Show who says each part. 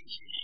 Speaker 1: relationship.